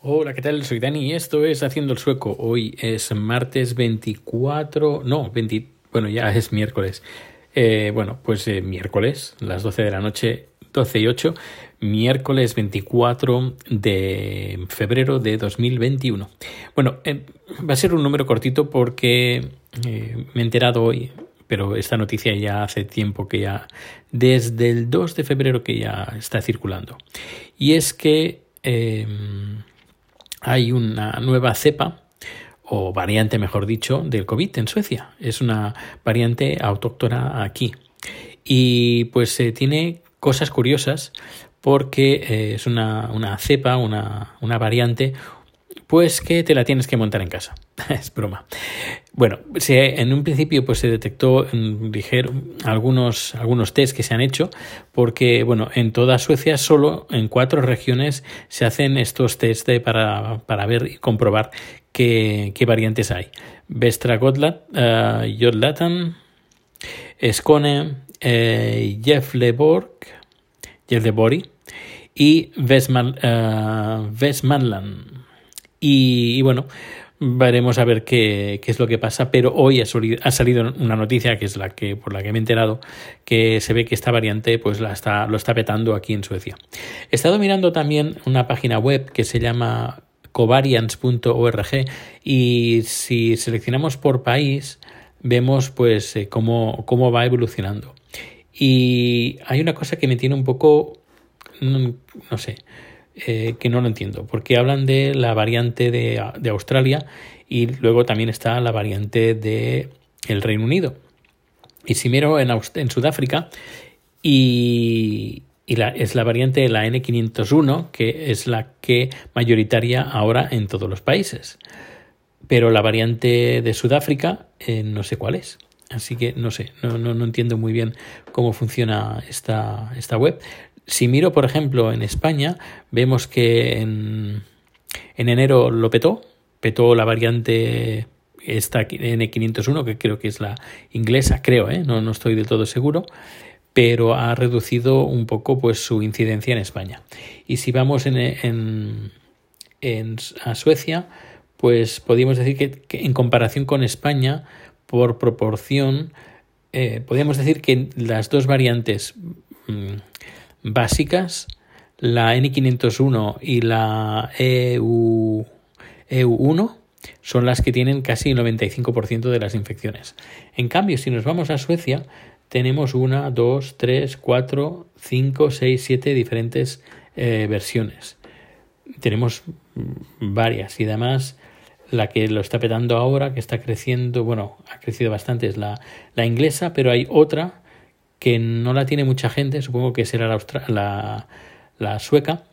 Hola, ¿qué tal? Soy Dani y esto es Haciendo el Sueco. Hoy es martes 24, no, 20, bueno, ya es miércoles. Eh, bueno, pues eh, miércoles, las 12 de la noche, 12 y 8, miércoles 24 de febrero de 2021. Bueno, eh, va a ser un número cortito porque me he enterado hoy, pero esta noticia ya hace tiempo que ya, desde el 2 de febrero que ya está circulando. Y es que hay una nueva cepa o variante, mejor dicho, del COVID en Suecia. Es una variante autóctona aquí. Y pues eh, tiene cosas curiosas porque eh, es una, una cepa, una, una variante, pues que te la tienes que montar en casa. es broma. Bueno, en un principio pues se detectó dijeron algunos algunos test que se han hecho porque bueno en toda Suecia solo en cuatro regiones se hacen estos test para, para ver y comprobar qué, qué variantes hay. Vestra Gotland, uh, Skåne, eh, Gefleborg, y Westman, uh, y, bueno, veremos a ver qué, qué, es lo que pasa, pero hoy ha, ha, salido una noticia que es la que por la que me he enterado que se ve que esta variante pues la está, lo está petando aquí en Suecia. He estado mirando también una página web que se llama covariance.org y si seleccionamos por país vemos pues eh, cómo, cómo va evolucionando. Y hay una cosa que me tiene un poco, no, no sé, eh, que no lo entiendo, porque hablan de la variante de, de, Australia y luego también está la variante de el Reino Unido. Y si miro en, en Sudáfrica y, y es la variante de la N501, que es la que mayoritaria ahora en todos los países. Pero la variante de Sudáfrica eh, no sé cuál es. Así que no sé, no, no, no entiendo muy bien cómo funciona esta, esta web. Si miro, por ejemplo, en España, vemos que en, en enero lo petó, petó la variante esta N501, que creo que es la inglesa, creo, ¿eh? no, no estoy del todo seguro, pero ha reducido un poco pues, su incidencia en España. Y si vamos en, en, en a Suecia, pues podríamos decir que, en comparación con España, por proporción, eh, podríamos decir que las dos variantes mmm, básicas, la N501 y la EU, EU1 son las que tienen casi el 95% de las infecciones. En cambio, si nos vamos a Suecia, tenemos una, dos, tres, cuatro, cinco, seis, siete diferentes eh, versiones. Tenemos varias y además la que lo está petando ahora, que está creciendo, bueno, ha crecido bastante, es la, la inglesa, pero hay otra que no la tiene mucha gente, supongo que será la, la, sueca,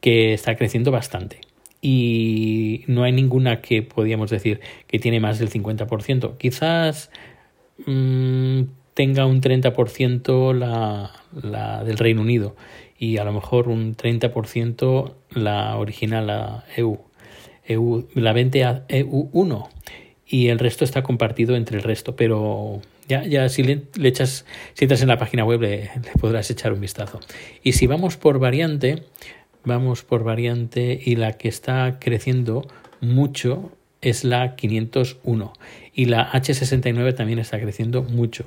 que está creciendo bastante. Y no hay ninguna que podríamos decir que tiene más del 50%. Quizás mmm, tenga un 30% la, la del Reino Unido y a lo mejor un 30% la original, la EU, EU la 20 EU1 y el resto está compartido entre el resto, pero ya, ya si le, echas, si entras en la página web le, podrás echar un vistazo. Y si vamos por variante, vamos por variante y la que está creciendo mucho es la 501 y la H69 también está creciendo mucho.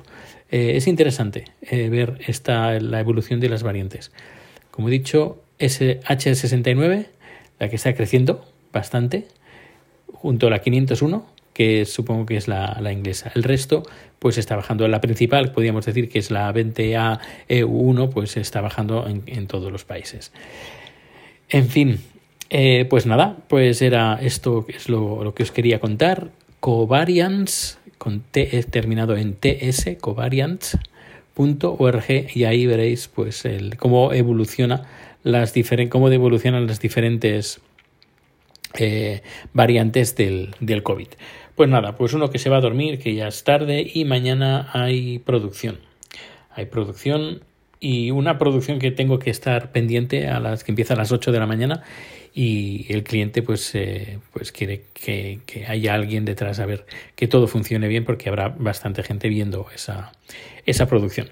Eh, es interesante eh, ver esta, la evolución de las variantes. Como he dicho, es H69 la que está creciendo bastante, junto a la 501 que supongo que es la, inglesa. El resto, pues está bajando. La principal, podríamos decir que es la 20A EU1, pues está bajando en, en todos los países. En fin, eh, pues nada, pues era esto es lo, lo, que os quería contar. Covariance, con T terminado en TS, covariance.org y ahí veréis pues el, cómo evoluciona las diferentes cómo evolucionan las diferentes eh, variantes del, del COVID. Pues nada, pues uno que se va a dormir, que ya es tarde y mañana hay producción. Hay producción y una producción que tengo que estar pendiente a las que empieza a las 8 de la mañana y el cliente pues, eh, pues quiere que, que, haya alguien detrás a ver que todo funcione bien porque habrá bastante gente viendo esa, esa producción.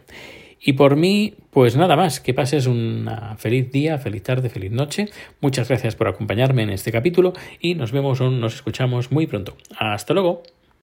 Y por mí, pues nada más, que pases un feliz día, feliz tarde, feliz noche. Muchas gracias por acompañarme en este capítulo y nos vemos o nos escuchamos muy pronto. Hasta luego.